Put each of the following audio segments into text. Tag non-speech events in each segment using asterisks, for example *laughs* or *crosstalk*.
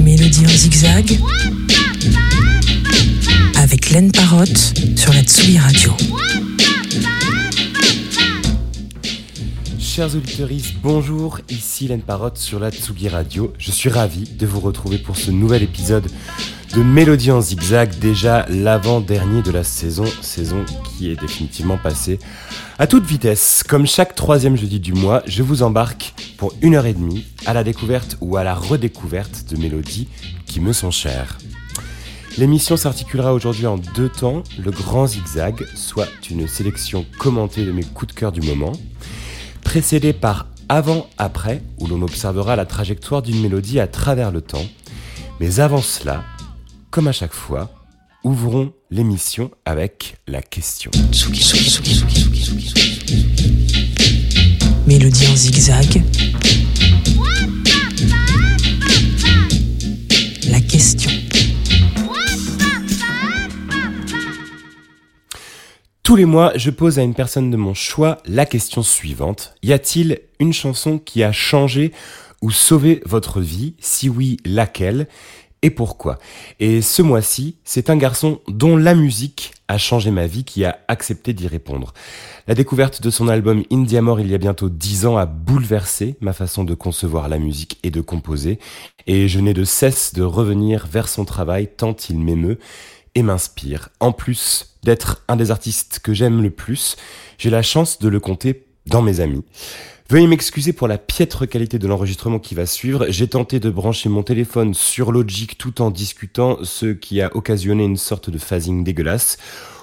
Mélodie en zigzag avec Laine Parotte sur la Tsugi Radio. Chers auditeurs, bonjour, ici Laine Parotte sur la Tsugi Radio. Je suis ravi de vous retrouver pour ce nouvel épisode de Mélodie en zigzag, déjà l'avant-dernier de la saison, saison qui est définitivement passée à toute vitesse. Comme chaque troisième jeudi du mois, je vous embarque pour une heure et demie à la découverte ou à la redécouverte de mélodies qui me sont chères. L'émission s'articulera aujourd'hui en deux temps, le grand zigzag, soit une sélection commentée de mes coups de cœur du moment, précédé par avant-après, où l'on observera la trajectoire d'une mélodie à travers le temps. Mais avant cela, comme à chaque fois, ouvrons l'émission avec la question. Mélodie en zigzag. La question. Tous les mois, je pose à une personne de mon choix la question suivante. Y a-t-il une chanson qui a changé ou sauvé votre vie? Si oui, laquelle? Et pourquoi. Et ce mois-ci, c'est un garçon dont la musique a changé ma vie qui a accepté d'y répondre. La découverte de son album Indiamore il y a bientôt dix ans a bouleversé ma façon de concevoir la musique et de composer, et je n'ai de cesse de revenir vers son travail tant il m'émeut et m'inspire. En plus d'être un des artistes que j'aime le plus, j'ai la chance de le compter dans mes amis. Veuillez m'excuser pour la piètre qualité de l'enregistrement qui va suivre. J'ai tenté de brancher mon téléphone sur Logic tout en discutant, ce qui a occasionné une sorte de phasing dégueulasse,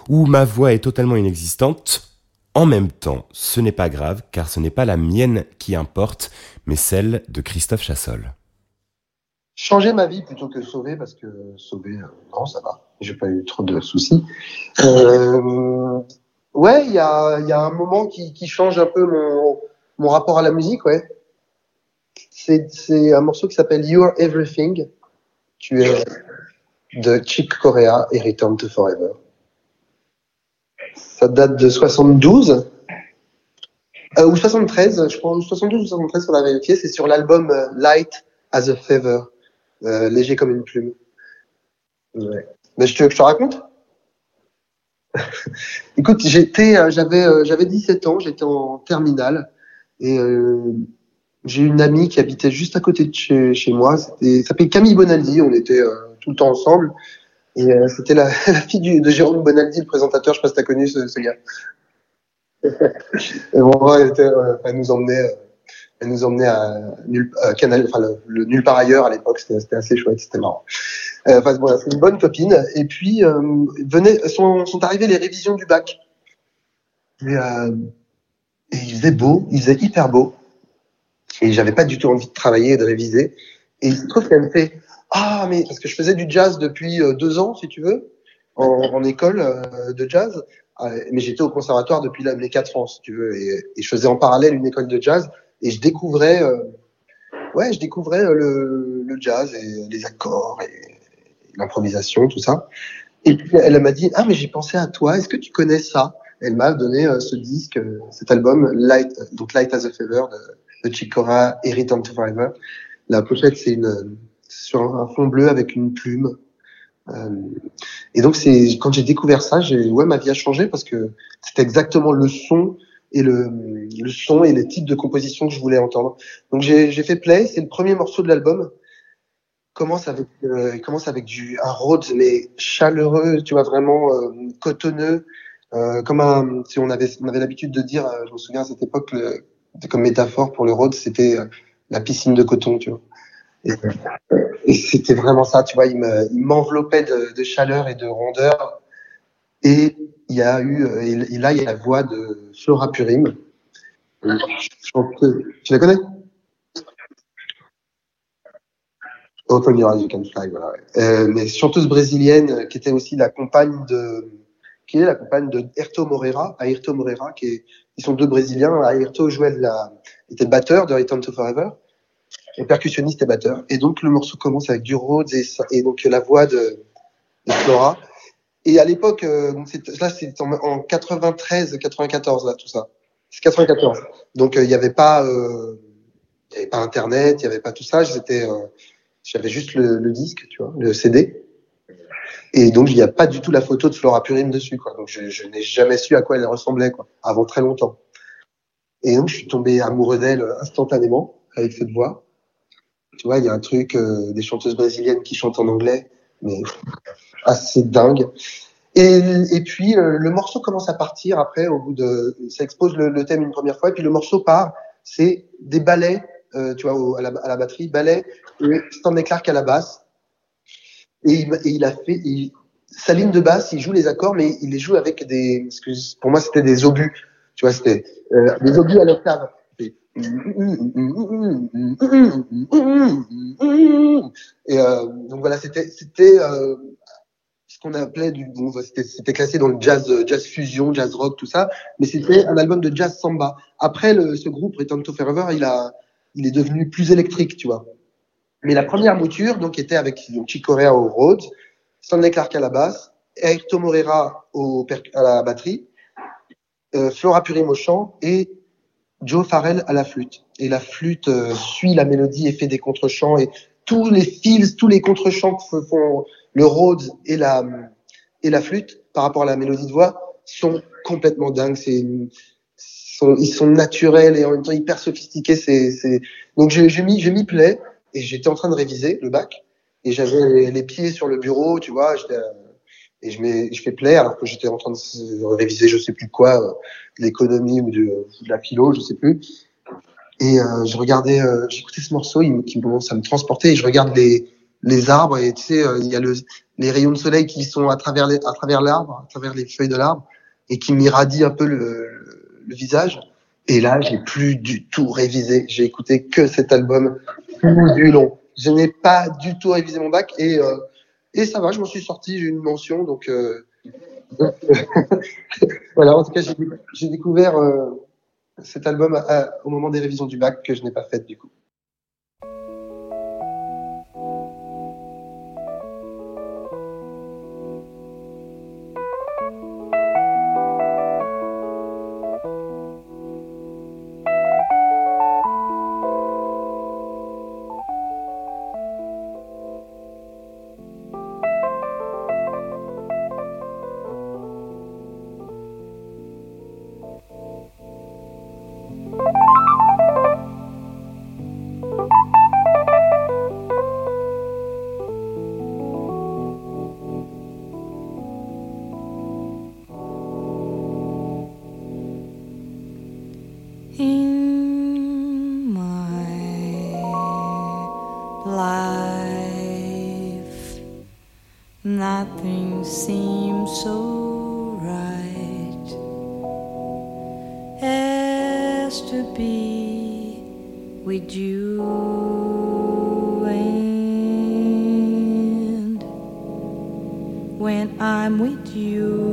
où ma voix est totalement inexistante. En même temps, ce n'est pas grave, car ce n'est pas la mienne qui importe, mais celle de Christophe Chassol. Changer ma vie plutôt que sauver, parce que sauver, euh, non, ça va. J'ai pas eu trop de soucis. Euh, ouais, il y a, un moment qui change un peu mon mon rapport à la musique, ouais. C'est un morceau qui s'appelle You're Everything. Tu es de Chick Corea et Return to Forever. Ça date de 72. Euh, ou 73, je pense, 72 ou 73, on a vérifié. C'est sur l'album euh, Light as a Feather. Euh, léger comme une plume. Ouais. Mais je te, je te raconte? *laughs* Écoute, j'étais, euh, j'avais, euh, j'avais 17 ans, j'étais en terminale et euh, j'ai une amie qui habitait juste à côté de chez, chez moi. C'était, s'appelait Camille Bonaldi. On était euh, tout le temps ensemble. Et euh, c'était la, *laughs* la, fille du, de Jérôme Bonaldi, le présentateur. Je sais pas si t'as connu ce, ce gars. *laughs* et bon, elle, était, elle nous emmenait, elle nous emmenait à nul, Canal, enfin le, le, nulle part ailleurs à l'époque. C'était, assez chouette, c'était marrant. Enfin bon, c'est une bonne copine. Et puis venait, sont, sont arrivées les révisions du bac. Et, et il faisait beau, il faisait hyper beau. Et j'avais pas du tout envie de travailler de réviser. Et il se trouve qu'elle me fait Ah, mais parce que je faisais du jazz depuis euh, deux ans, si tu veux, en, école euh, de jazz. Euh, mais j'étais au conservatoire depuis là, les quatre ans, si tu veux. Et, je faisais en parallèle une école de jazz. Et je découvrais, ouais, je découvrais le, le, jazz et les accords et l'improvisation, tout ça. Et puis elle m'a dit Ah, mais j'ai pensé à toi, est-ce que tu connais ça? Elle m'a donné euh, ce disque, euh, cet album, Light, donc Light as a Feather de, de Chick Corea to Forever. La pochette, c'est une sur un fond bleu avec une plume. Euh, et donc c'est quand j'ai découvert ça, j'ai ouais ma vie a changé parce que c'était exactement le son et le, le son et les types de composition que je voulais entendre. Donc j'ai fait play, c'est le premier morceau de l'album. Commence avec euh, commence avec du un Rhodes mais chaleureux, tu vois vraiment euh, cotonneux euh, comme un, si on avait, on avait l'habitude de dire, euh, je me souviens à cette époque, comme métaphore pour le road, c'était euh, la piscine de coton, tu vois. Et, c'était vraiment ça, tu vois, il m'enveloppait de, de, chaleur et de rondeur. Et il y a eu, et, là, il y a la voix de Flora Purim. Tu la connais? Open Your Eyes, You Can Fly, voilà. Mais chanteuse brésilienne qui était aussi la compagne de qui est la compagne de Ayrton Moreira, Ayrton Moreira, qui est, ils sont deux Brésiliens. Ayrton jouait la, était batteur de Return to Forever, et percussionniste et batteur. Et donc le morceau commence avec du Rhodes et, donc la voix de, Flora. Et à l'époque, euh, là c'est en, en 93, 94 là tout ça. C'est 94. Donc il n'y avait pas, il y avait pas Internet, il n'y avait pas tout ça. J'étais, j'avais juste le, le, disque, tu vois, le CD. Et donc, il n'y a pas du tout la photo de Flora Purim dessus, quoi. Donc, je, je n'ai jamais su à quoi elle ressemblait, quoi, avant très longtemps. Et donc, je suis tombé amoureux d'elle instantanément, avec cette voix. Tu vois, il y a un truc, euh, des chanteuses brésiliennes qui chantent en anglais, mais assez dingue. Et, et puis, euh, le morceau commence à partir après, au bout de, ça expose le, le, thème une première fois, et puis le morceau part, c'est des ballets, euh, tu vois, à la, à la batterie, ballets, et Stanley Clark à la basse. Et il, il a fait, il, sa ligne de basse, il joue les accords, mais il les joue avec des, pour moi, c'était des obus. Tu vois, c'était euh, des obus à l'octave. Et euh, donc voilà, c'était c'était euh, ce qu'on appelait du bon, c'était classé dans le jazz jazz fusion, jazz rock, tout ça, mais c'était un album de jazz samba. Après le, ce groupe Return to Forever, il a il est devenu plus électrique, tu vois. Mais la première mouture donc était avec donc, Chick au Rhodes, Stanley Clark à la basse, Ayrton Morera au à la batterie, euh, Flora Purim au chant et Joe Farrell à la flûte. Et la flûte euh, suit la mélodie et fait des contre-chants et tous les fils, tous les contre-chants que font le Rhodes et la et la flûte par rapport à la mélodie de voix sont complètement dingues. C'est ils sont naturels et en même temps hyper sophistiqués. C'est. Donc j'ai, j'ai mis, j'ai mis play et j'étais en train de réviser le bac et j'avais les pieds sur le bureau, tu vois, et je, mets, je fais play alors que j'étais en train de réviser je sais plus quoi, euh, l'économie ou de, la philo, je sais plus. Et euh, je regardais, euh, j'écoutais ce morceau, il, qui commence à me transporter et je regarde les, les arbres et tu sais, euh, il y a le, les rayons de soleil qui sont à travers les, à travers l'arbre, à travers les feuilles de l'arbre et qui m'irradient un peu le, le visage. Et là, j'ai plus du tout révisé. J'ai écouté que cet album du long. Je n'ai pas du tout révisé mon bac et euh, et ça va, je m'en suis sorti, j'ai une mention, donc, euh, *laughs* voilà. En tout cas, j'ai découvert euh, cet album à, au moment des révisions du bac que je n'ai pas fait du coup. Dancing through the sun in love. And as time goes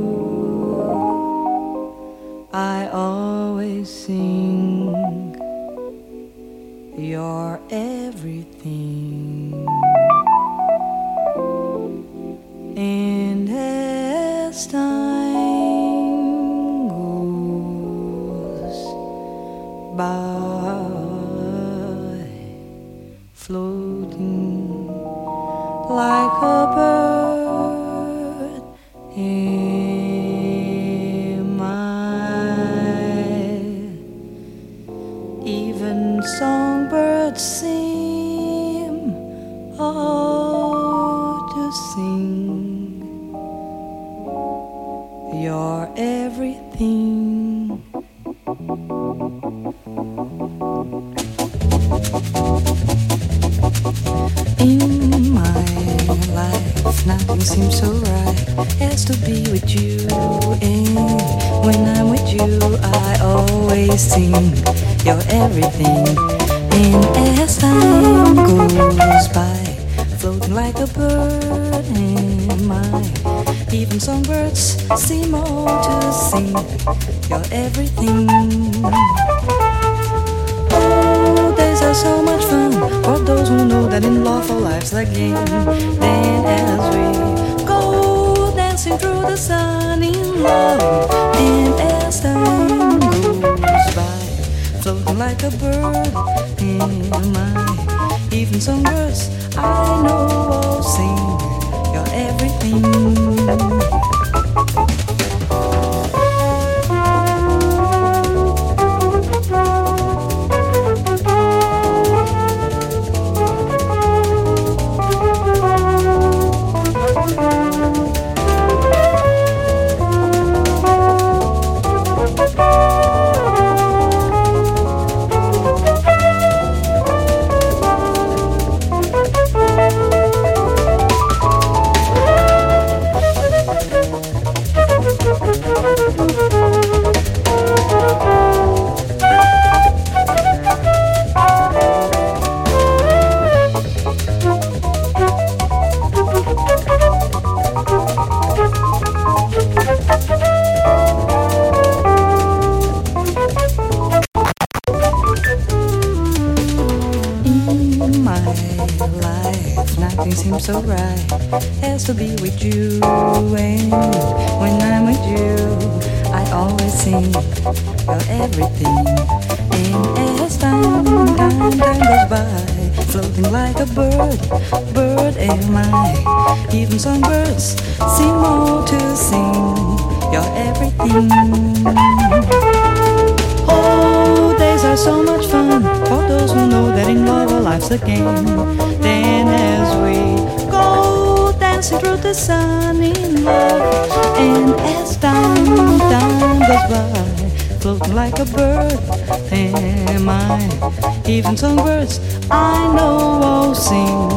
Birds I know will sing.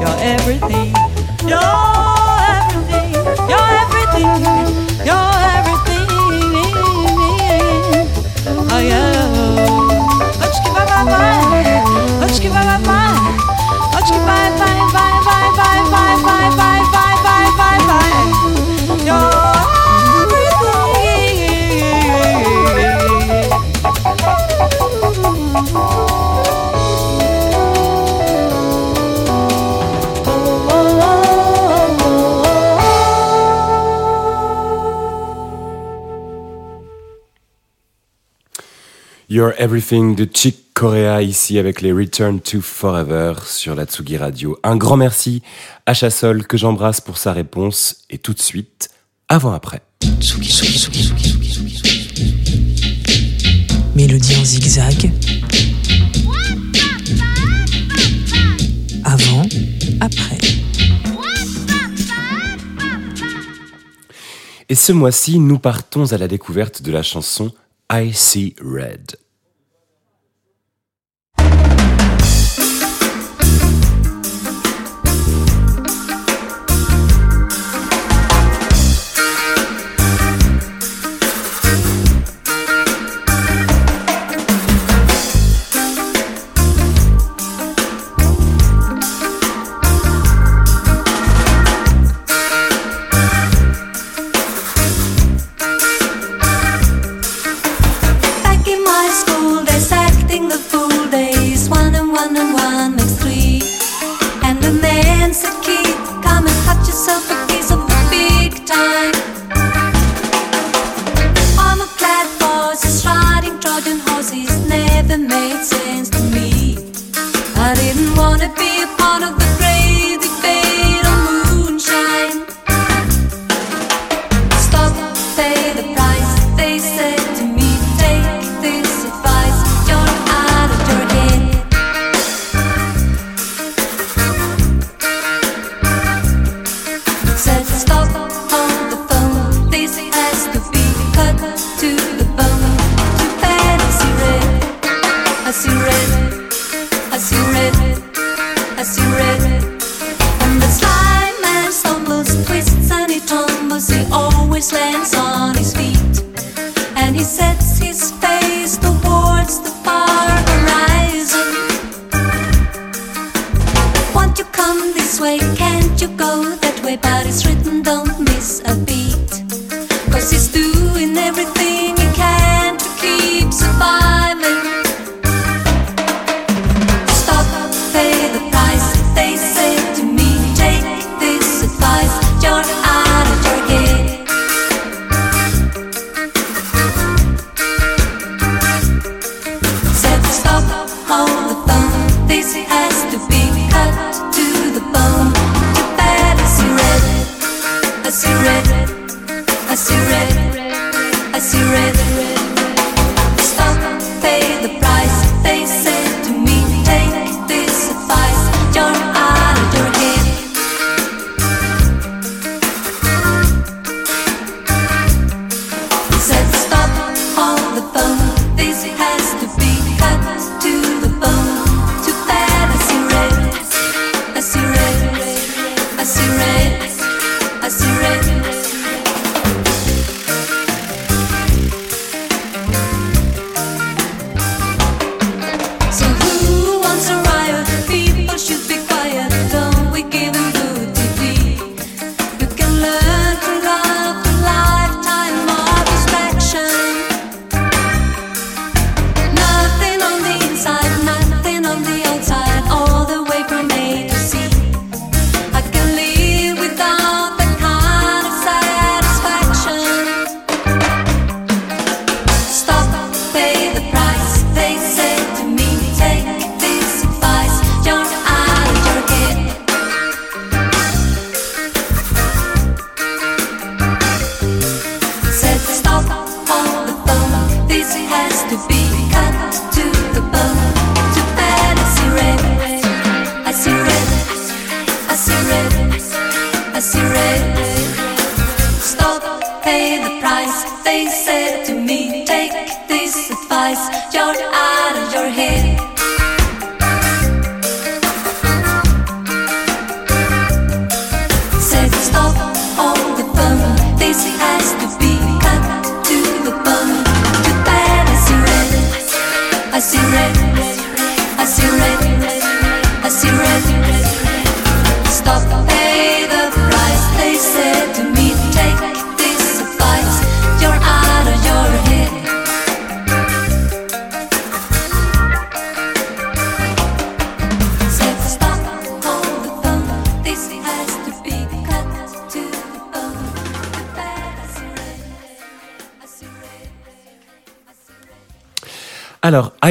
You're everything. You're Everything de Chick Corea ici avec les Return to Forever sur la Tsugi Radio. Un grand merci à Chassol que j'embrasse pour sa réponse et tout de suite, avant-après. Mélodie en zigzag. Avant, après. Et ce mois-ci, nous partons à la découverte de la chanson I See Red.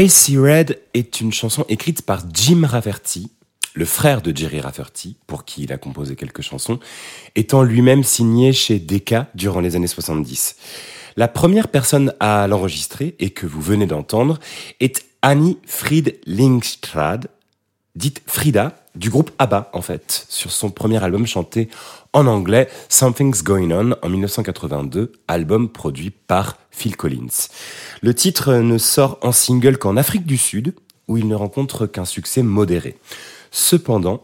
Gracie Red est une chanson écrite par Jim Rafferty, le frère de Jerry Rafferty, pour qui il a composé quelques chansons, étant lui-même signé chez Decca durant les années 70. La première personne à l'enregistrer, et que vous venez d'entendre, est Annie Fried Lingstrad, dite Frida, du groupe ABBA en fait, sur son premier album chanté en anglais Something's Going On en 1982, album produit par Phil Collins. Le titre ne sort en single qu'en Afrique du Sud, où il ne rencontre qu'un succès modéré. Cependant,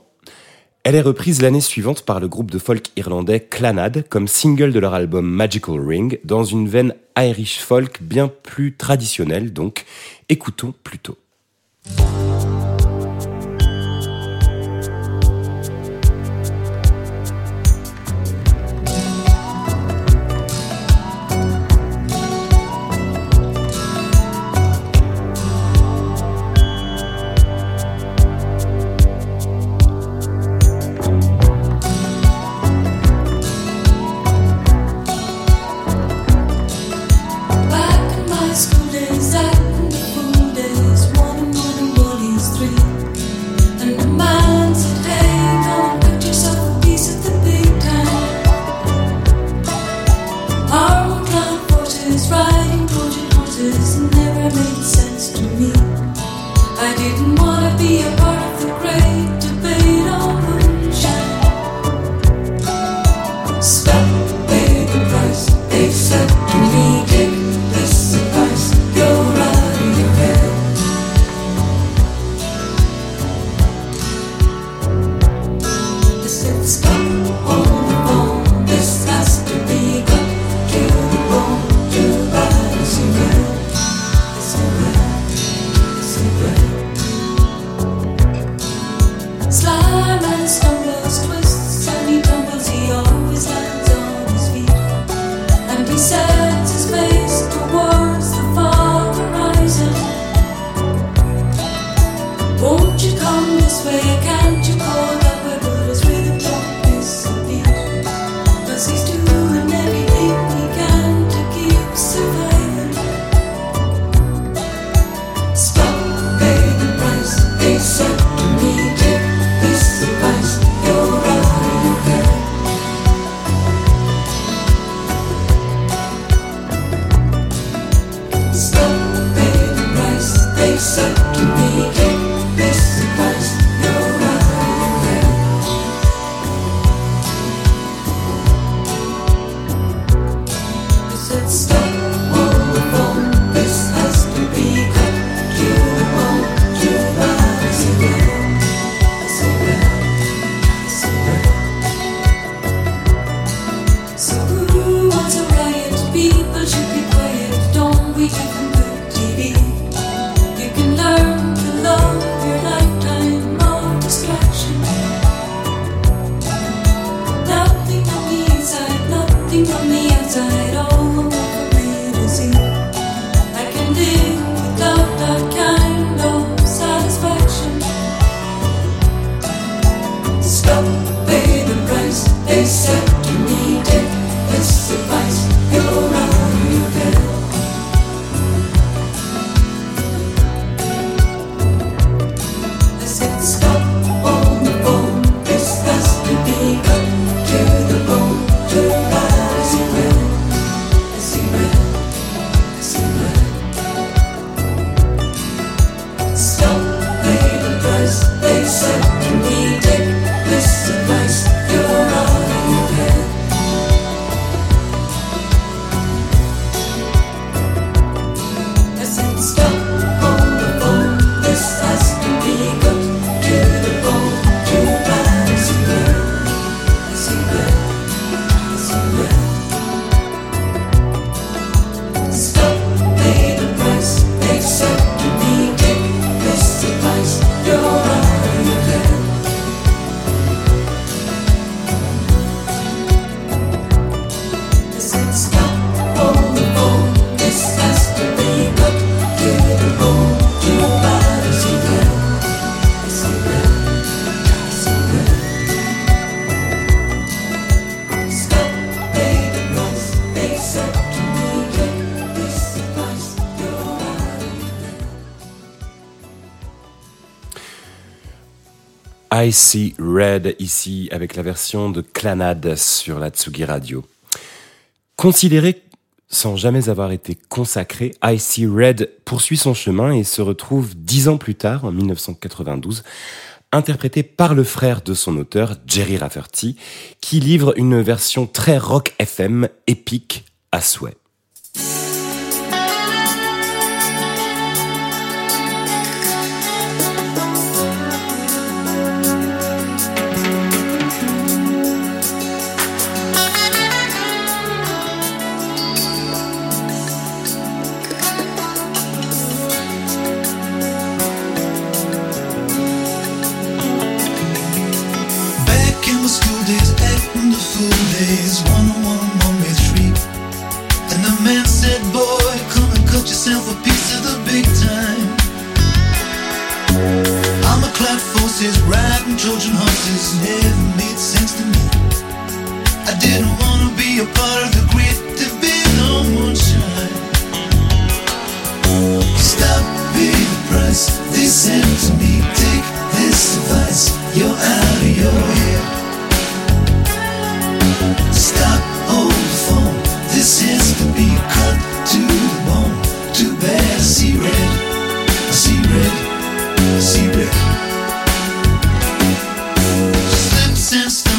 elle est reprise l'année suivante par le groupe de folk irlandais Clanad comme single de leur album Magical Ring, dans une veine Irish folk bien plus traditionnelle donc. Écoutons plutôt. I See Red ici avec la version de Clanade sur la Tsugi Radio. Considéré sans jamais avoir été consacré, I See Red poursuit son chemin et se retrouve dix ans plus tard, en 1992, interprété par le frère de son auteur, Jerry Rafferty, qui livre une version très rock FM épique à souhait. myself a piece of the big time. I'm a cloud forces riding Trojan horses, never made sense to me. I didn't wanna be a part of the great divide on one side. Stop being the price This ends to me. Take this advice, you're out of your head. Stop, hold the phone. This is to be cut to see red, I see red, I see red. Slips and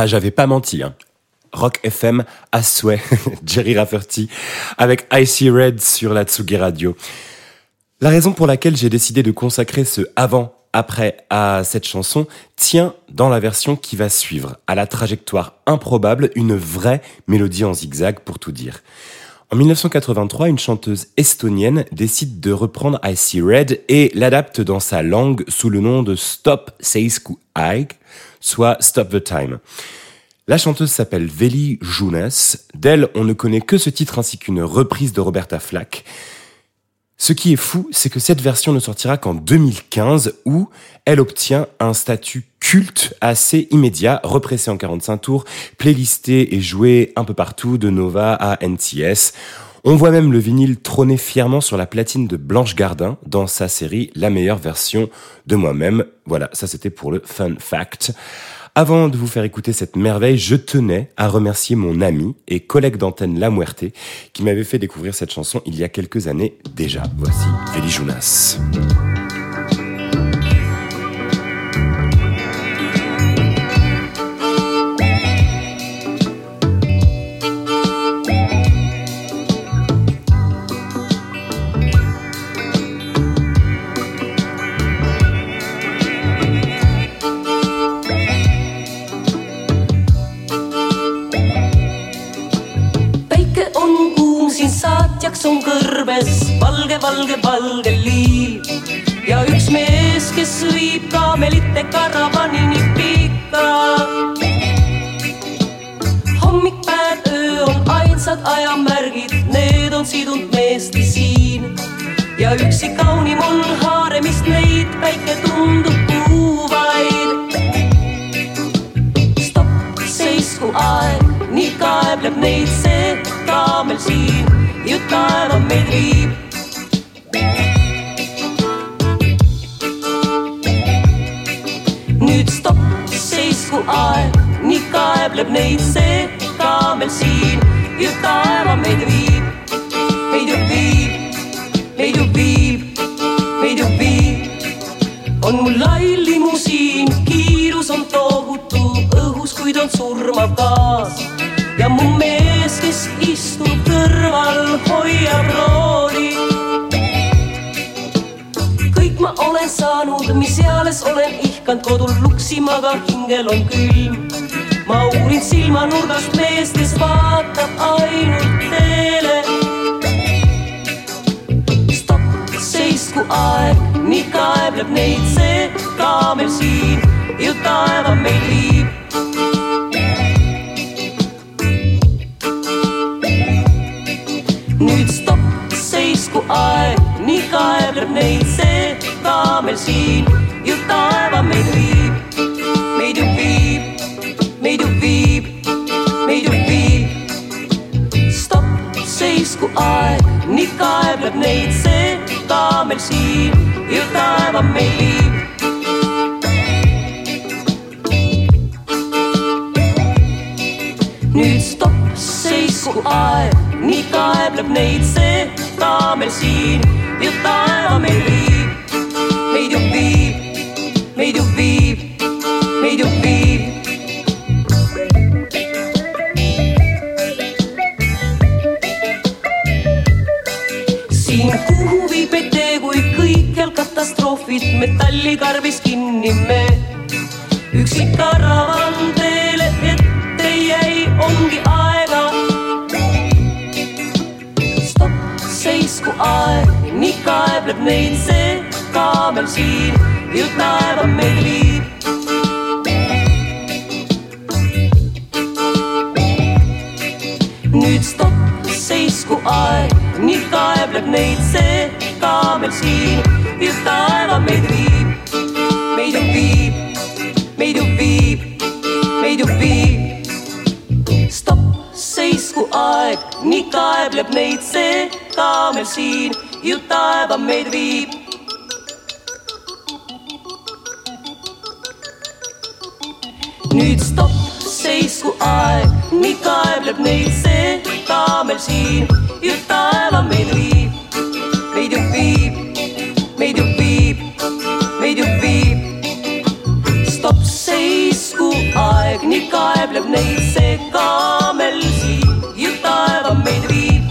Ah, j'avais pas menti. Hein. Rock FM à souhait, *laughs* Jerry Rafferty, avec Icy Red sur la Tsugi Radio. La raison pour laquelle j'ai décidé de consacrer ce avant-après à cette chanson tient dans la version qui va suivre, à la trajectoire improbable, une vraie mélodie en zigzag pour tout dire. En 1983, une chanteuse estonienne décide de reprendre Icy Red et l'adapte dans sa langue sous le nom de Stop Seisku Aig, soit Stop the Time. La chanteuse s'appelle Veli Junas. D'elle, on ne connaît que ce titre ainsi qu'une reprise de Roberta Flack. Ce qui est fou, c'est que cette version ne sortira qu'en 2015 où elle obtient un statut culte assez immédiat, repressé en 45 tours, playlisté et joué un peu partout de Nova à NTS. On voit même le vinyle trôner fièrement sur la platine de Blanche Gardin dans sa série La meilleure version de moi-même. Voilà, ça c'était pour le fun fact. Avant de vous faire écouter cette merveille, je tenais à remercier mon ami et collègue d'antenne La Muerte qui m'avait fait découvrir cette chanson il y a quelques années déjà. Voici Feli Jonas. Valge, valge, valge liiv ja üks mees, kes viib kaamelite karavanini pikka. hommik, päev, öö on ainsad ajamärgid, need on sidunud meesti siin ja üksi kaunim on haaremist neid, päike tundub kuuvaid stopp, seisku aeg, nii kaebleb neid see kaamel siin, ju taeva meid viib. Nüüd stopp, seisku aeg, nii kaebleb neid see kaamel siin, ju taeva meid viib, meid ju viib, meid ju viib, meid ju viib on mul lai limusiin, kiirus on tohutu õhus, kuid on surmav gaas. ja mu mees, kes istub kõrval, hoiab rooli. Saanud, mis eales olen ihkanud kodul luksima, aga hingel on külm. ma uurin silmanurgast meest, kes vaatab ainult teele stopp, seisku aeg, nii kaebleb neid see kaamel siin, ju taeva meid viib. nüüd stopp, seisku aeg, nii kaebleb neid see kaamel siin, ju taeva meid viib, meid ju viib, meid ju viib, meid ju viib. Stopp, seisku aeg, nii kaebleb neid see kaamel siin, ju taeva meid viib. nüüd stopp, seisku aeg, nii kaebleb neid see kaamel siin, ju taeva meid viib, ju viib. siin kuhu viib tee, kui kõikjal katastroofid metallikarbis kinni me. üksi karavan teele ette jäi, ongi aega. stopp, seisku aeg, nii kaebleb neid see kaamel siin, ju taeva meid viib. Kaebleb neid see kaamel siin, ju taeva meid viib, meid ju viib, meid ju viib, meid ju viib. stopp, seisku aeg, nii kaebleb neid see kaamel siin, ju taeva meid viib. Seisku aeg, nii kaebleb neid see kaamel siin, ju taeva meid viib, meid ju viib, meid ju viib, meid ju viib. stopp, seisku aeg, nii kaebleb neitse kaamelsi ju taeva meid viib.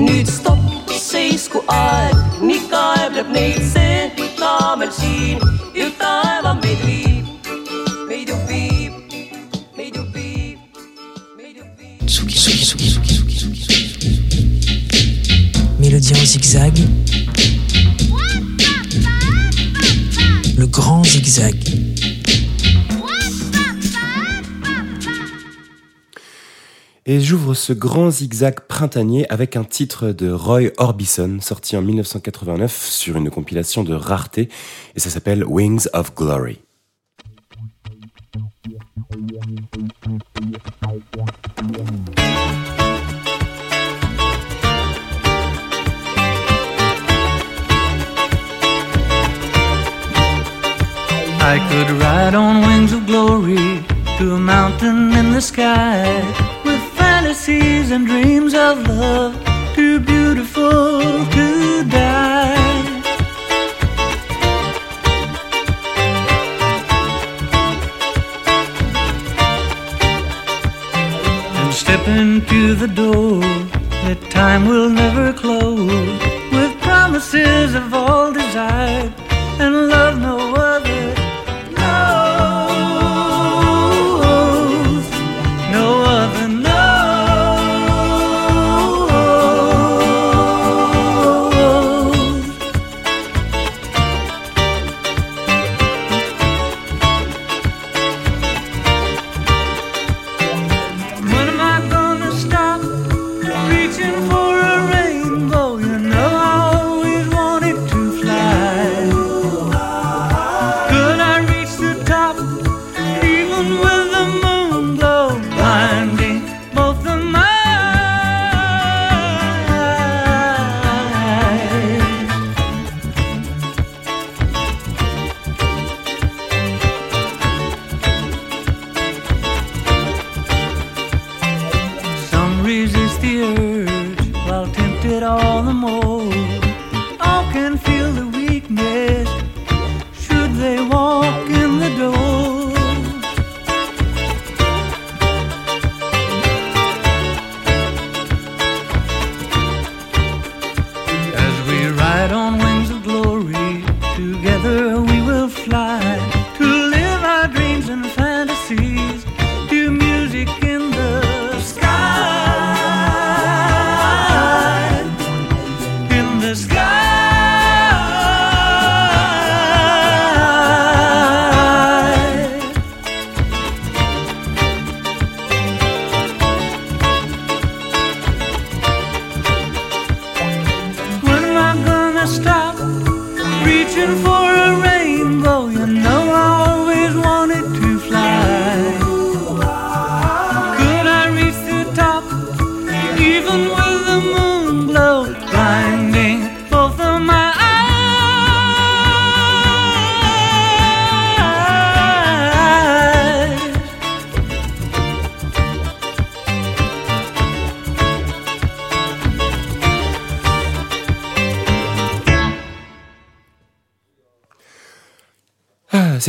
nüüd stopp, seisku aeg, nii kaebleb neid see Mélodie en zigzag. Le grand zigzag. Et j'ouvre ce grand zigzag printanier avec un titre de Roy Orbison sorti en 1989 sur une compilation de rareté et ça s'appelle Wings of Glory. Fantasies and dreams of love too beautiful to die. And stepping into the door that time will never close with promises of all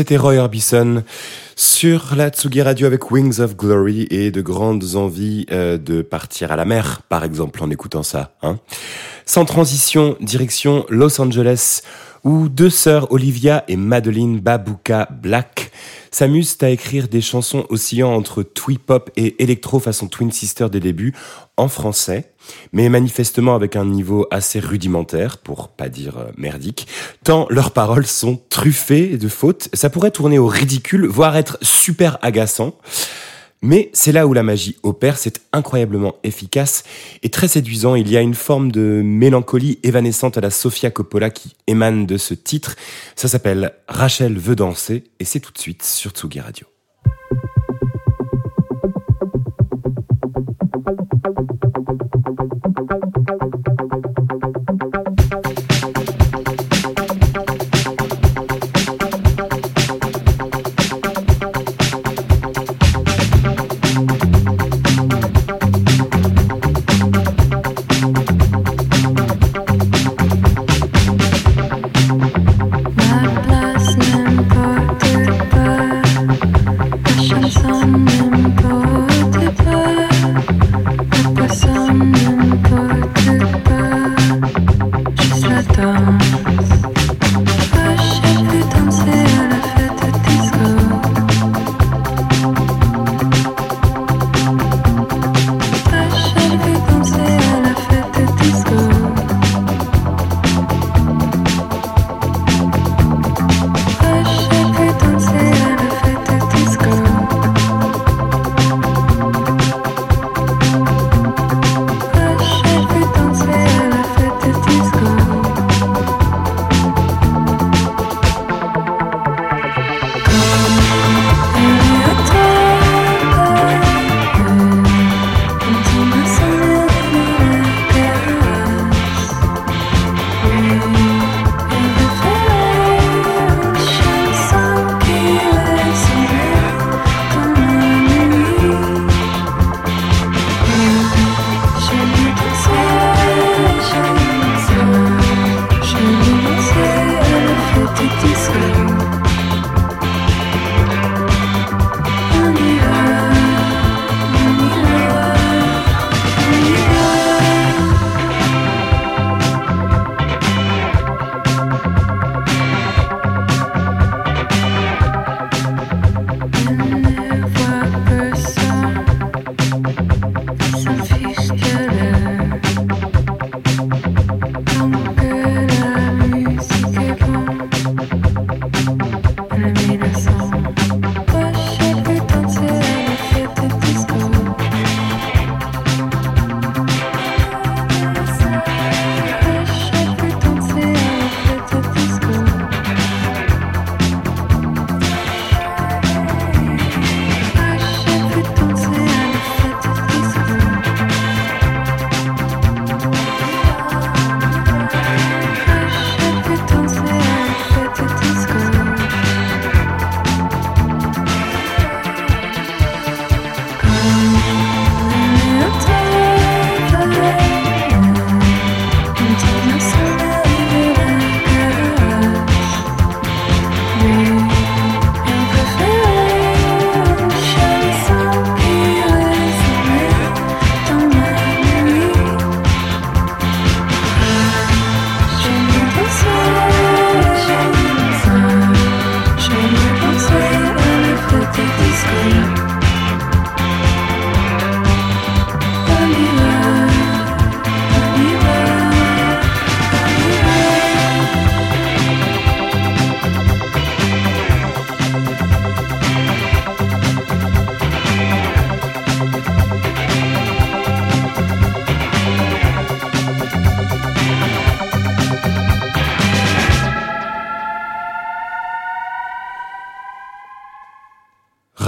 C'était Roy Orbison sur la Tsugi Radio avec Wings of Glory et de grandes envies euh, de partir à la mer, par exemple, en écoutant ça. Hein. Sans transition, direction Los Angeles, où deux sœurs Olivia et Madeline Babuka Black s'amusent à écrire des chansons oscillant entre twee-pop et électro façon Twin Sister des débuts en français, mais manifestement avec un niveau assez rudimentaire, pour pas dire euh, merdique, tant leurs paroles sont truffées de fautes, ça pourrait tourner au ridicule, voire être super agaçant. Mais c'est là où la magie opère, c'est incroyablement efficace et très séduisant. Il y a une forme de mélancolie évanescente à la Sofia Coppola qui émane de ce titre. Ça s'appelle Rachel veut danser et c'est tout de suite sur Tsugi Radio.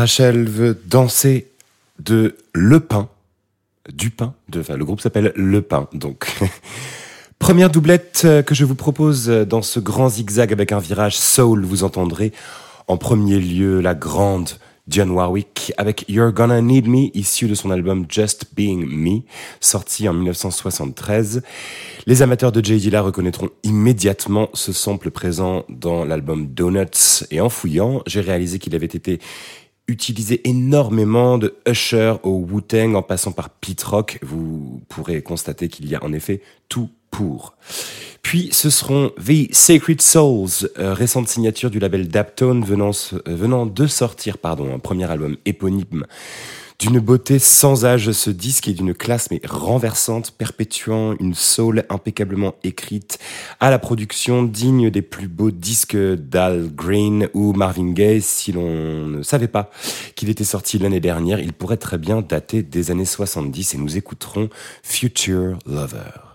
Rachel veut danser de Le Pain, du pain, de, enfin, le groupe s'appelle Le Pain, donc. *laughs* Première doublette euh, que je vous propose euh, dans ce grand zigzag avec un virage soul, vous entendrez en premier lieu la grande Dionne Warwick avec You're Gonna Need Me, issu de son album Just Being Me, sorti en 1973. Les amateurs de J. Dilla reconnaîtront immédiatement ce sample présent dans l'album Donuts et en fouillant, j'ai réalisé qu'il avait été utilisé énormément de Usher au Wu-Tang en passant par Pete Rock. Vous pourrez constater qu'il y a en effet tout pour. Puis ce seront The Sacred Souls, euh, récente signature du label Daptone venant, euh, venant de sortir pardon, un premier album éponyme d'une beauté sans âge. Ce disque est d'une classe mais renversante, perpétuant une soul impeccablement écrite à la production digne des plus beaux disques d'Al Green ou Marvin Gaye. Si l'on ne savait pas qu'il était sorti l'année dernière, il pourrait très bien dater des années 70 et nous écouterons Future Lover.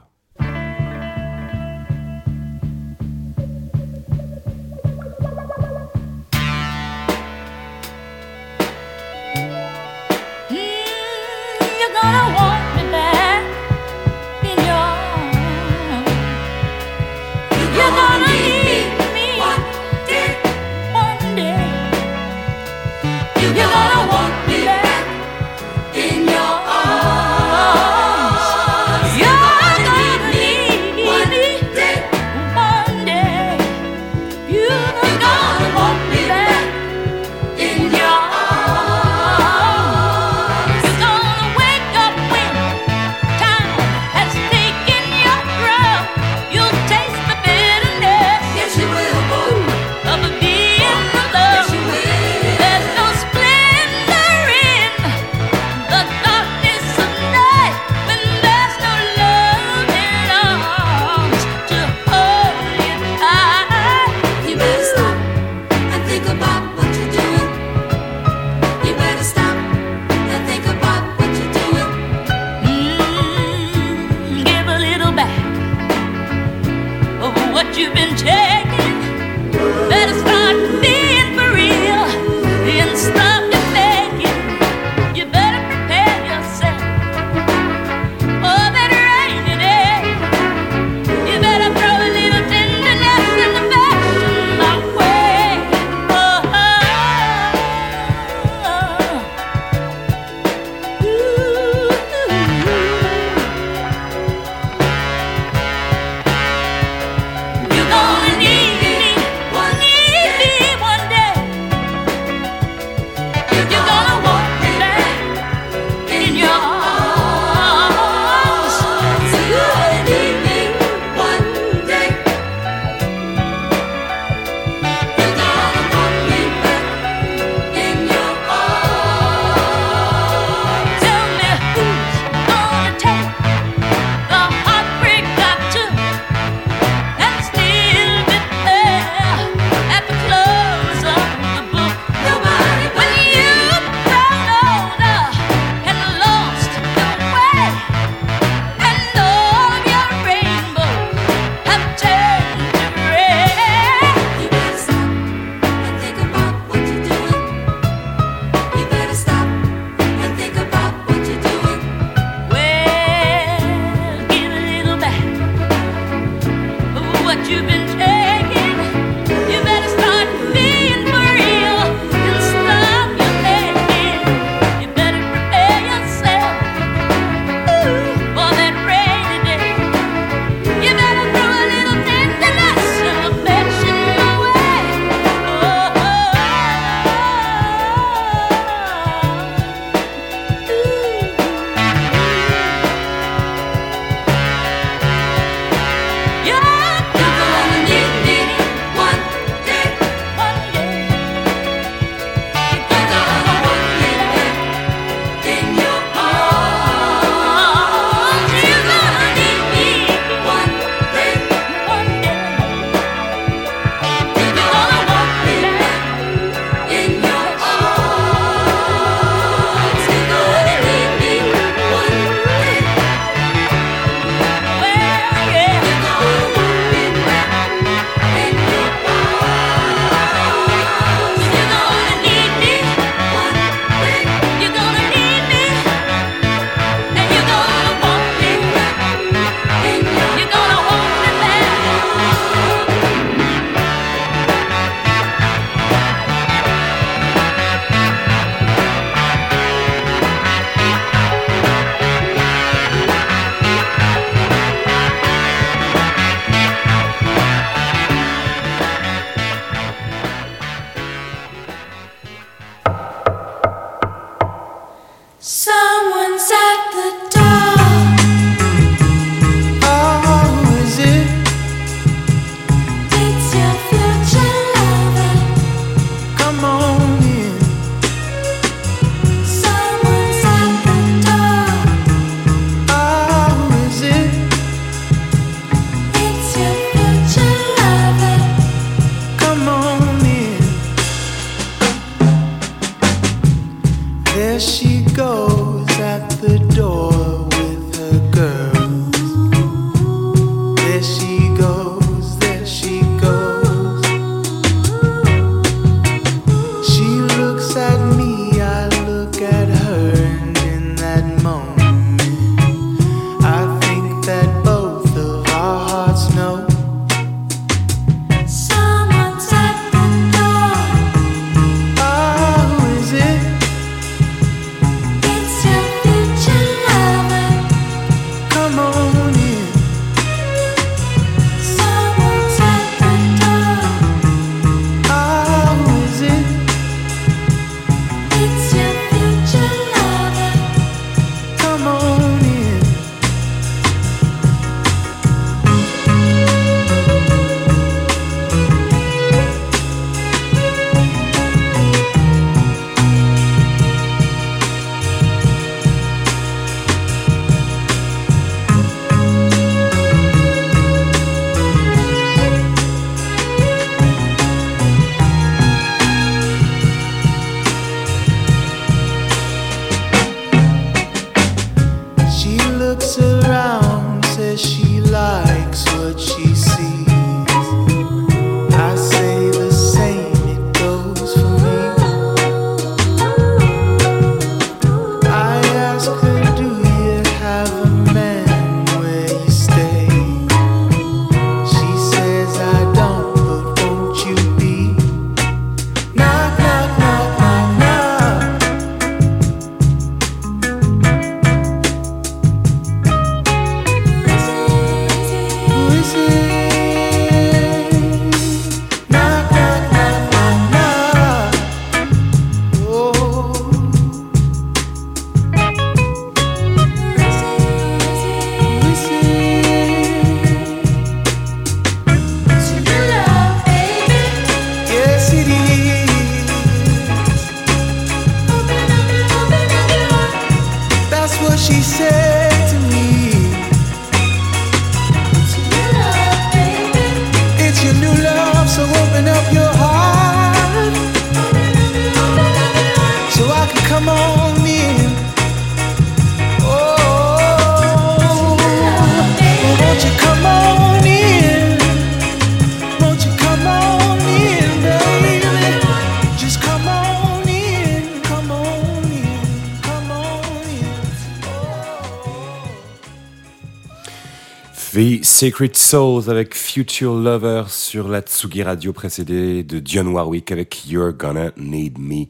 Secret Souls avec Future Lover sur la Tsugi Radio précédée de Dionne Warwick avec You're Gonna Need Me.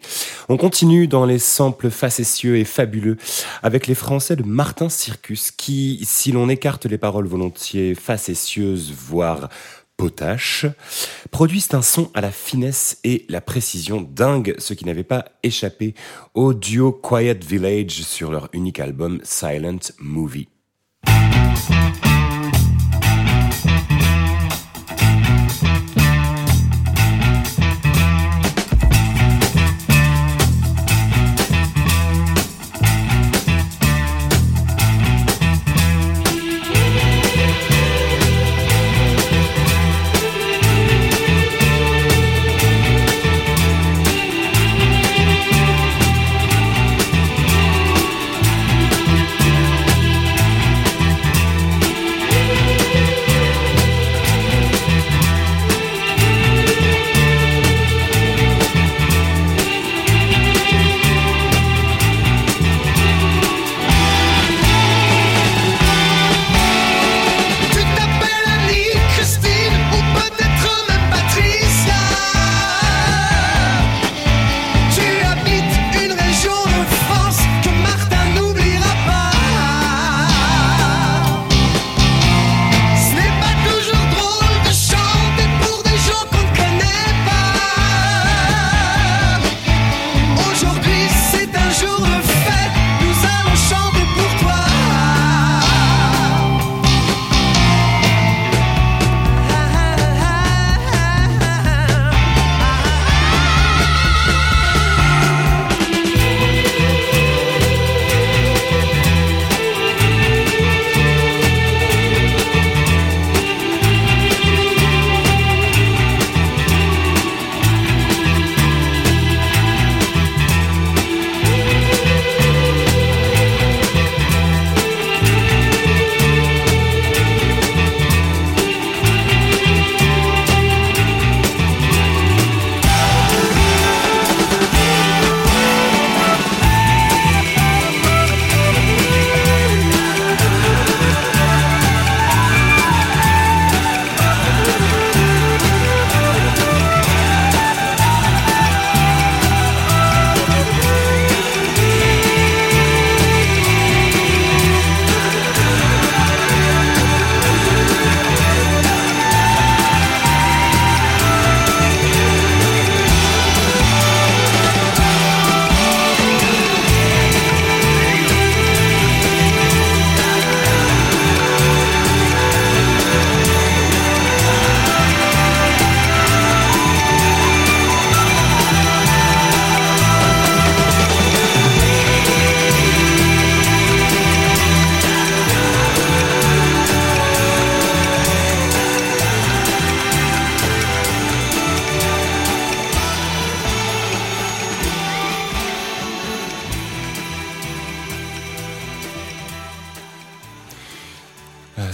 On continue dans les samples facétieux et fabuleux avec les Français de Martin Circus qui, si l'on écarte les paroles volontiers facétieuses, voire potaches, produisent un son à la finesse et la précision dingue, ce qui n'avait pas échappé au duo Quiet Village sur leur unique album Silent Movie.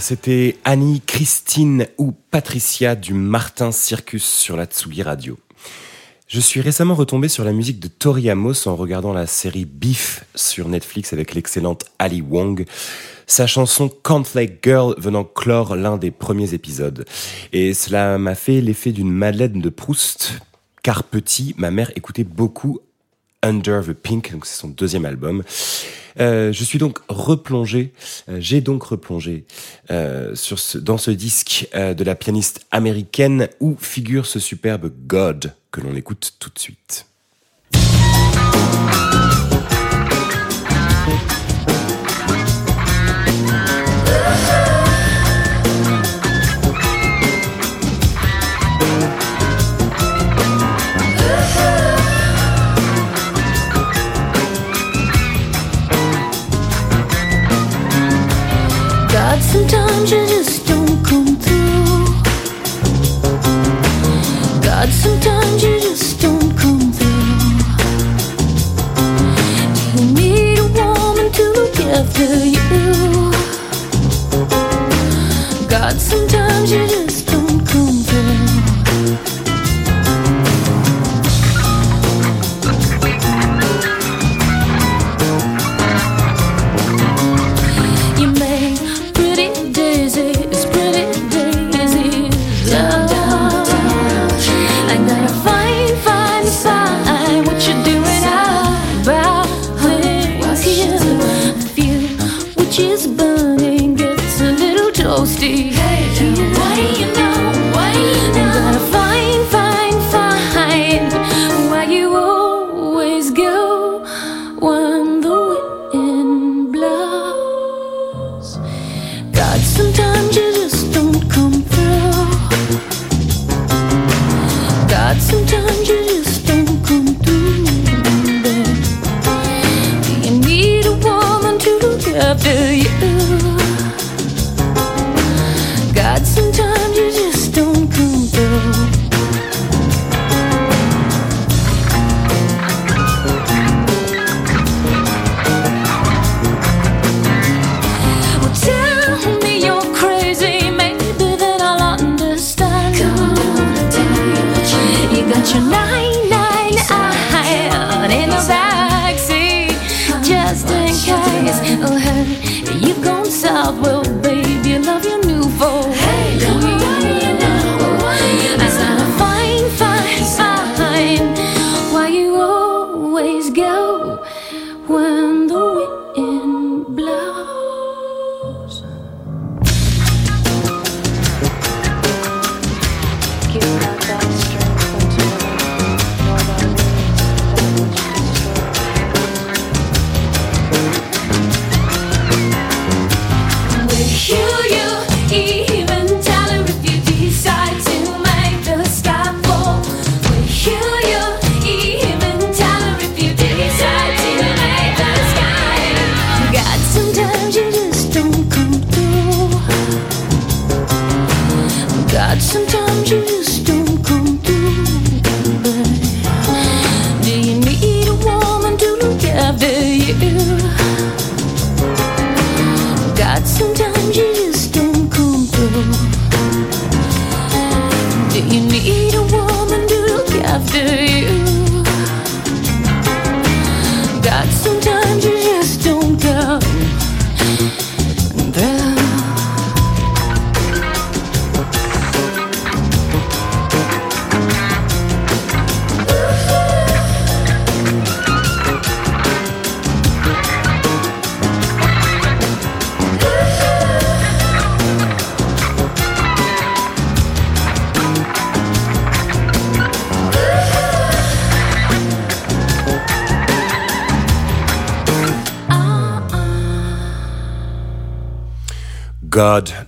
C'était Annie, Christine ou Patricia du Martin Circus sur la Tsugi Radio. Je suis récemment retombé sur la musique de Tori Amos en regardant la série Beef sur Netflix avec l'excellente Ali Wong. Sa chanson Cornflake Girl venant clore l'un des premiers épisodes. Et cela m'a fait l'effet d'une Madeleine de Proust, car petit, ma mère écoutait beaucoup Under the Pink, donc c'est son deuxième album. Euh, je suis donc replongé, euh, j'ai donc replongé euh, sur ce, dans ce disque de la pianiste américaine où figure ce superbe God que l'on écoute tout de suite. Sometimes you just don't come through. God, sometimes you just don't come through. You need a woman to you. God, sometimes you just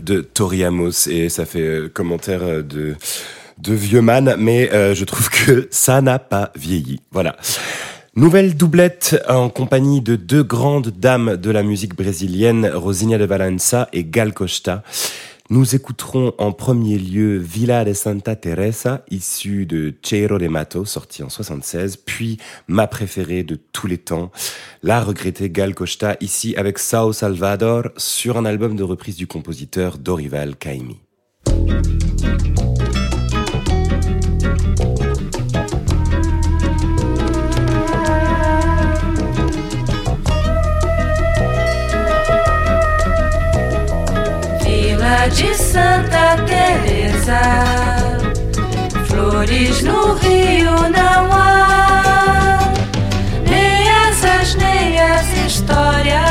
De Tori Amos et ça fait euh, commentaire euh, de de vieux man, mais euh, je trouve que ça n'a pas vieilli. Voilà. Nouvelle doublette en compagnie de deux grandes dames de la musique brésilienne, Rosinha de Valença et Gal Costa. Nous écouterons en premier lieu Villa de Santa Teresa, issue de Cheiro de Mato, sorti en 76, puis ma préférée de tous les temps, la regrettée Gal Costa, ici avec Sao Salvador, sur un album de reprise du compositeur Dorival Caymmi. Vila de Santa Teresa, flores no rio não há, nem asas nem as histórias,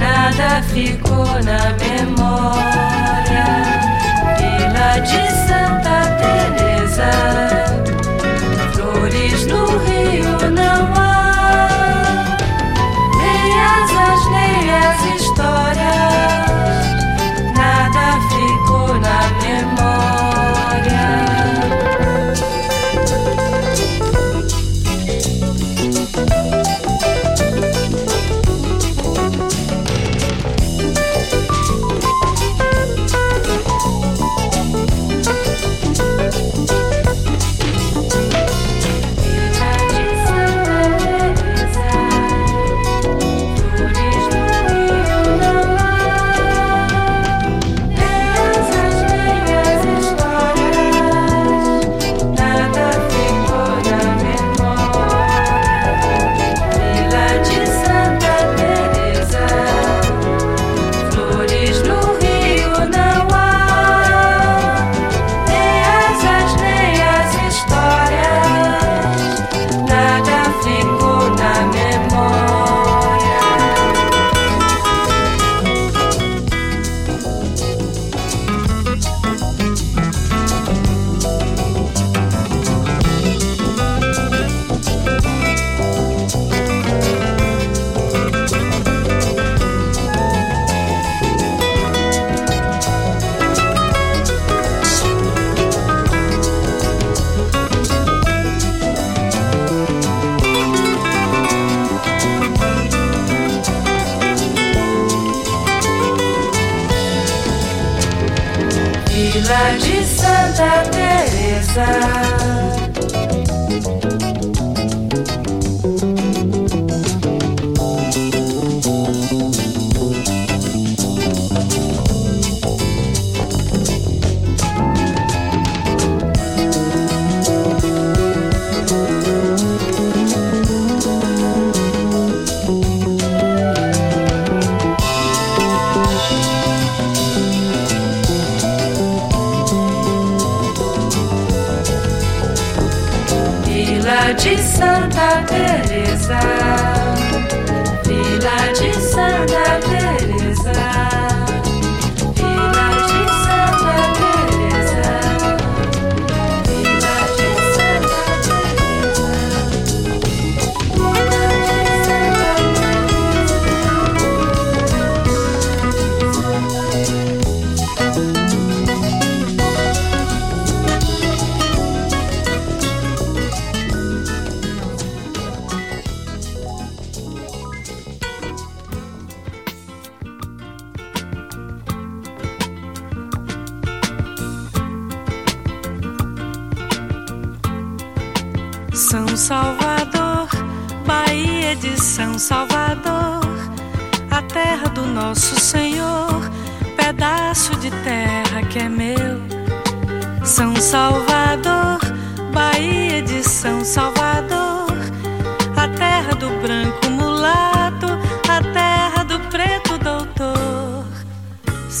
nada ficou na memória. Vila de Santa Teresa, flores no rio não há, nem asas nem as histórias.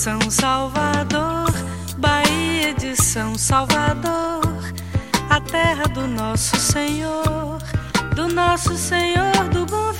São Salvador, Bahia de São Salvador, a terra do nosso Senhor, do nosso Senhor do Bom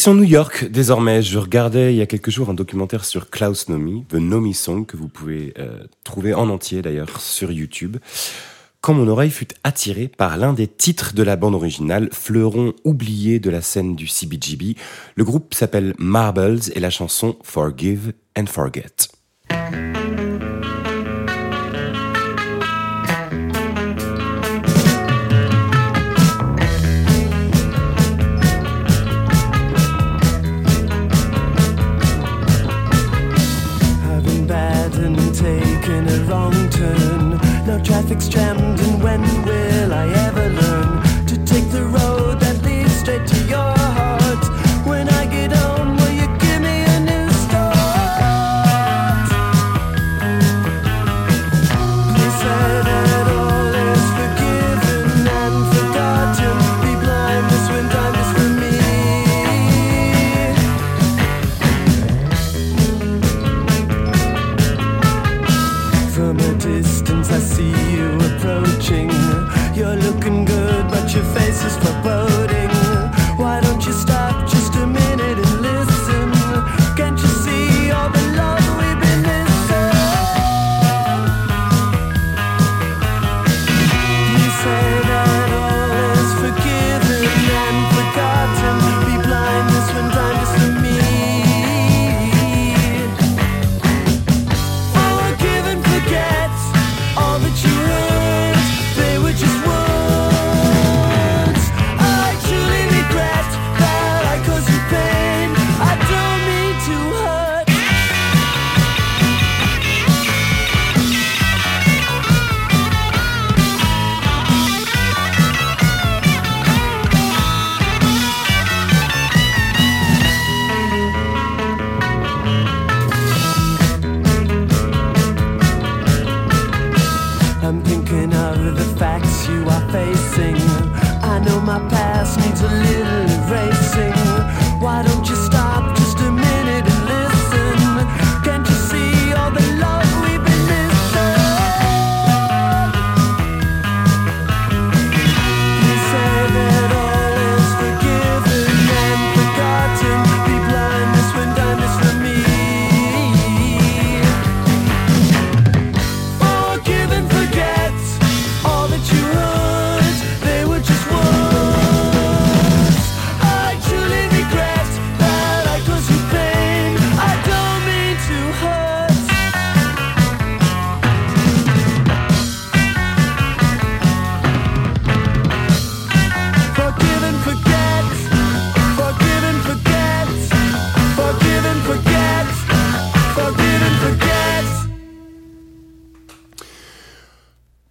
Direction New York, désormais, je regardais il y a quelques jours un documentaire sur Klaus Nomi, The Nomi Song, que vous pouvez euh, trouver en entier d'ailleurs sur YouTube. Quand mon oreille fut attirée par l'un des titres de la bande originale, fleuron oublié de la scène du CBGB, le groupe s'appelle Marbles et la chanson Forgive and Forget. London taken a wrong turn. No traffic's jammed and when we're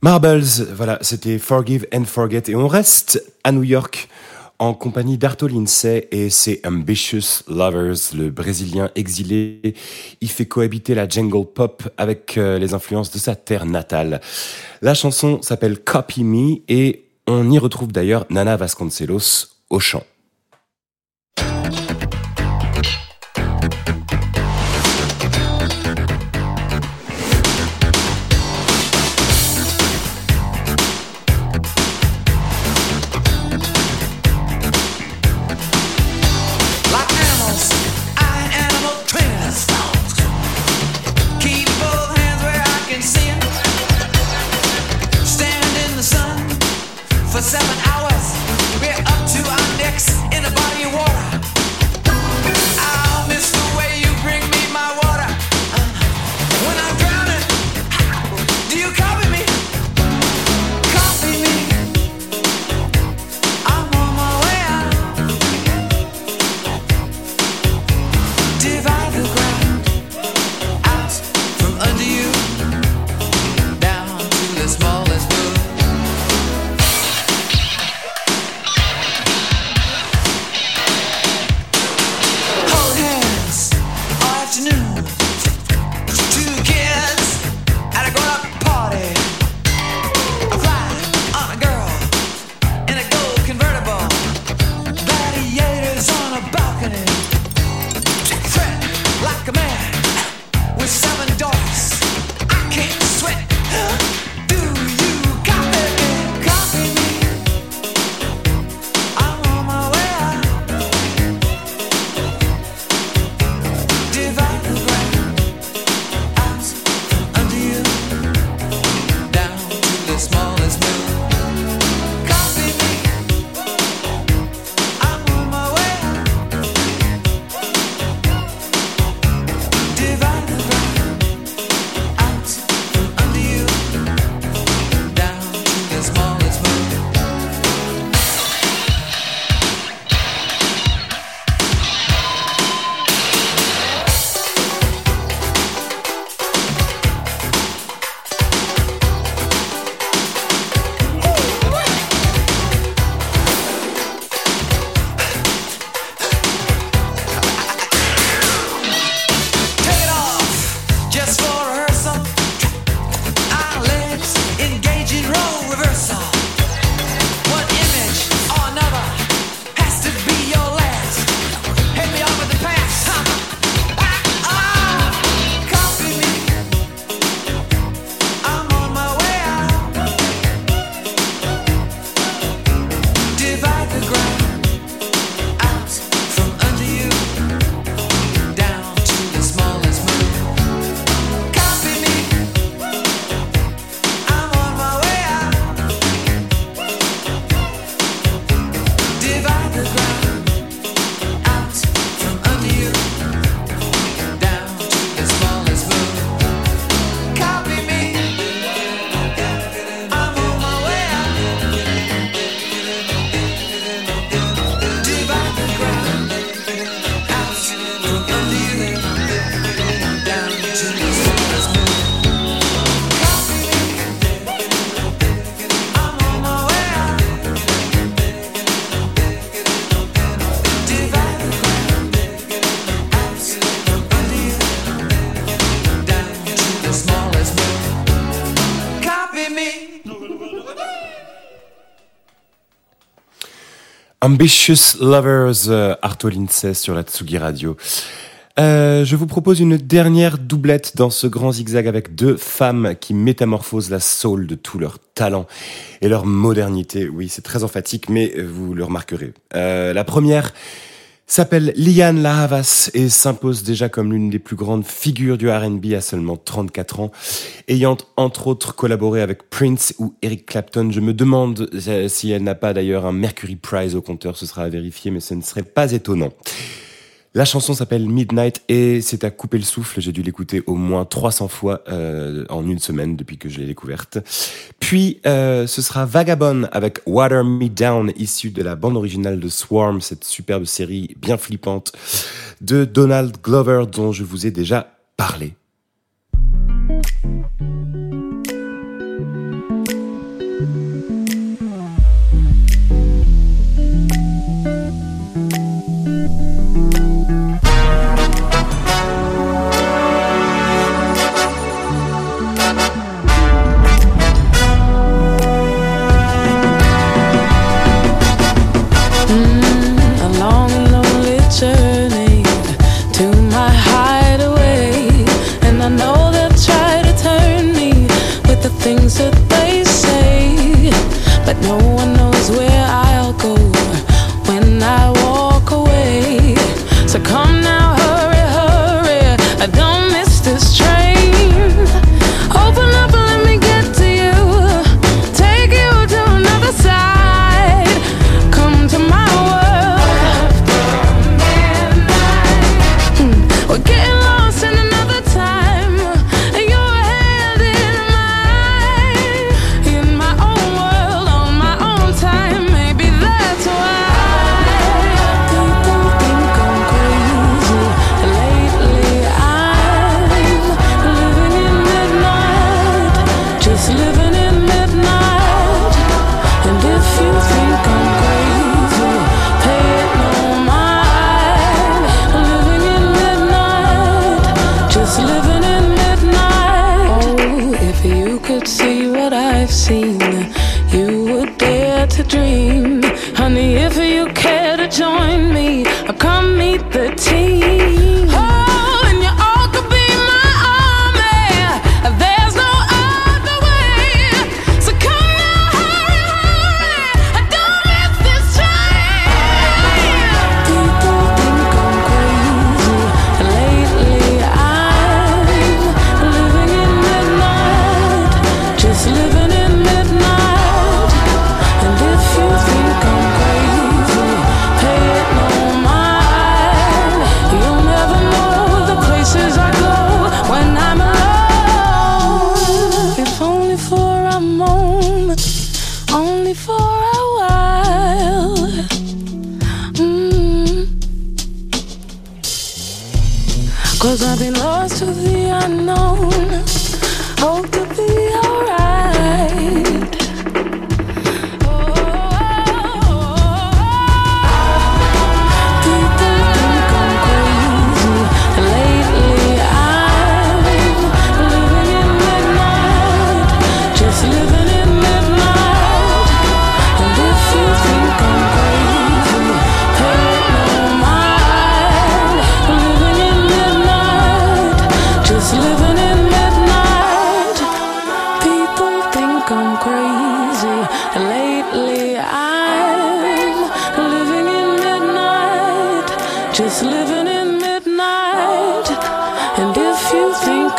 Marbles, voilà, c'était Forgive and Forget. Et on reste à New York en compagnie d'Arto Lindsay et ses Ambitious Lovers, le Brésilien exilé. Il fait cohabiter la jungle pop avec euh, les influences de sa terre natale. La chanson s'appelle Copy Me et on y retrouve d'ailleurs Nana Vasconcelos au chant. Ambitious Lovers, euh, Arto Lindsay sur la Tsugi Radio. Euh, je vous propose une dernière doublette dans ce grand zigzag avec deux femmes qui métamorphosent la soul de tout leur talent et leur modernité. Oui, c'est très emphatique, mais vous le remarquerez. Euh, la première, s'appelle Liane Lahavas et s'impose déjà comme l'une des plus grandes figures du RB à seulement 34 ans. Ayant entre autres collaboré avec Prince ou Eric Clapton, je me demande euh, si elle n'a pas d'ailleurs un Mercury Prize au compteur, ce sera à vérifier, mais ce ne serait pas étonnant. La chanson s'appelle Midnight et c'est à couper le souffle. J'ai dû l'écouter au moins 300 fois euh, en une semaine depuis que je l'ai découverte. Puis euh, ce sera Vagabond avec Water Me Down, issu de la bande originale de Swarm, cette superbe série bien flippante de Donald Glover dont je vous ai déjà parlé. things that they say, but no one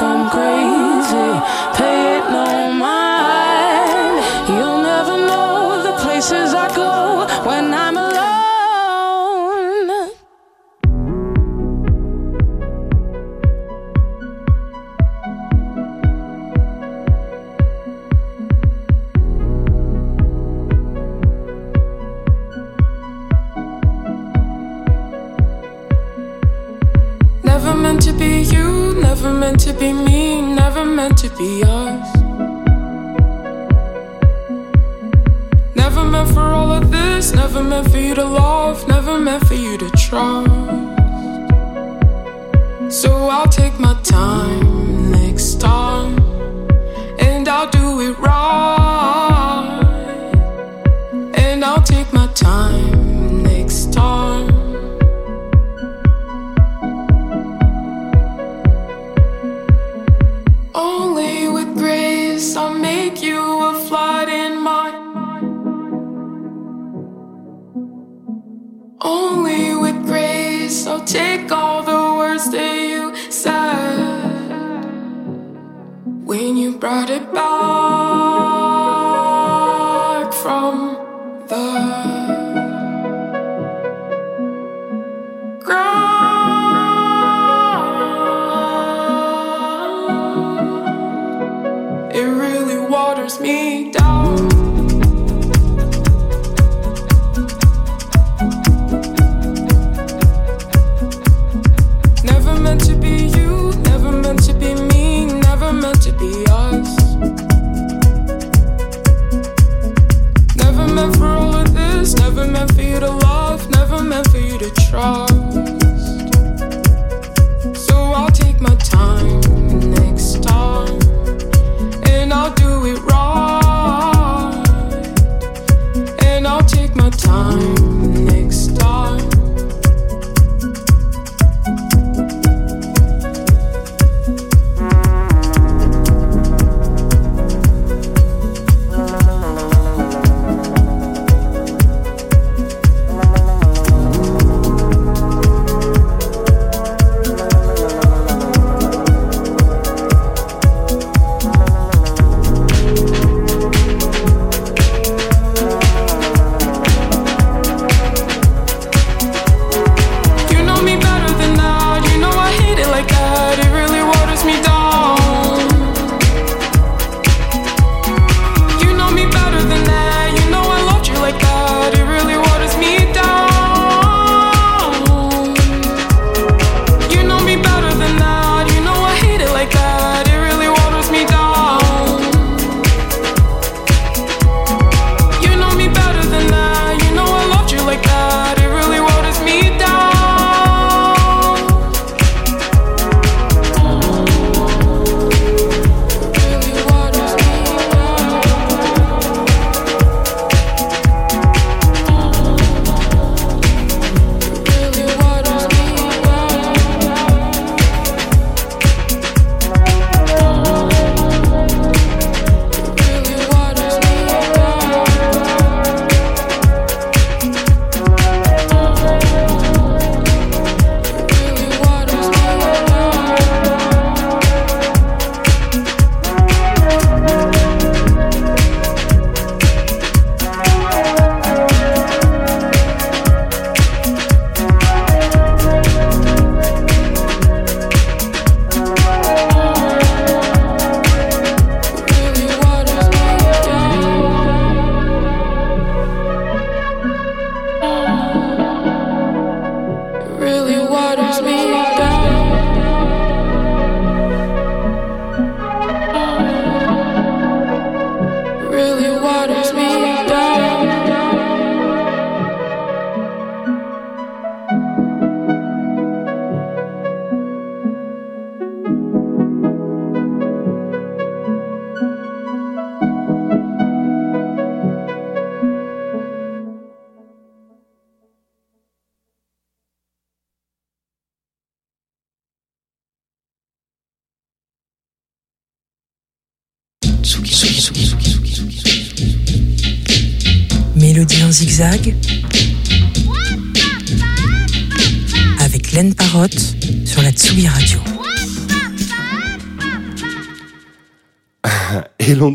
come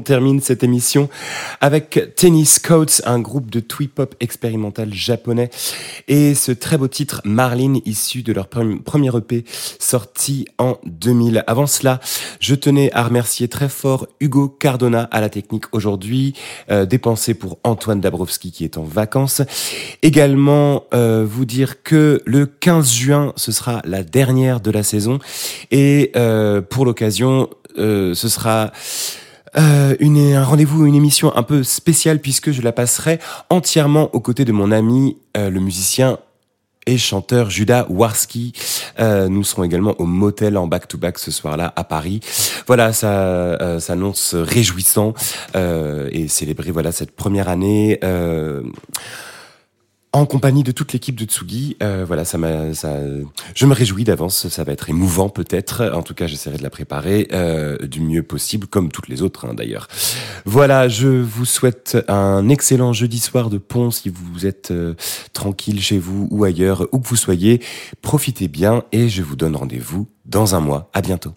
termine cette émission avec Tennis Coats, un groupe de twee-pop expérimental japonais, et ce très beau titre Marlene, issu de leur pre- premier EP sorti en 2000. Avant cela, je tenais à remercier très fort Hugo Cardona à la technique aujourd'hui, euh, des pensées pour Antoine Dabrowski qui est en vacances. Également, euh, vous dire que le 15 juin, ce sera la dernière de la saison, et euh, pour l'occasion, euh, ce sera euh, une, un rendez-vous, une émission un peu spéciale puisque je la passerai entièrement aux côtés de mon ami, euh, le musicien et chanteur Judas Warski. Euh, nous serons également au motel en back-to-back ce soir-là à Paris. Voilà, ça euh, s'annonce réjouissant euh, et célébrer voilà cette première année. En compagnie de toute l'équipe de Tsugi. Euh, voilà, ça m'a, je me réjouis d'avance. Ça va être émouvant peut-être. En tout cas, j'essaierai de la préparer euh, du mieux possible, comme toutes les autres hein, d'ailleurs. Voilà, je vous souhaite un excellent jeudi soir de pont si vous êtes euh, tranquille chez vous ou ailleurs, où que vous soyez. Profitez bien et je vous donne rendez-vous dans un mois. À bientôt.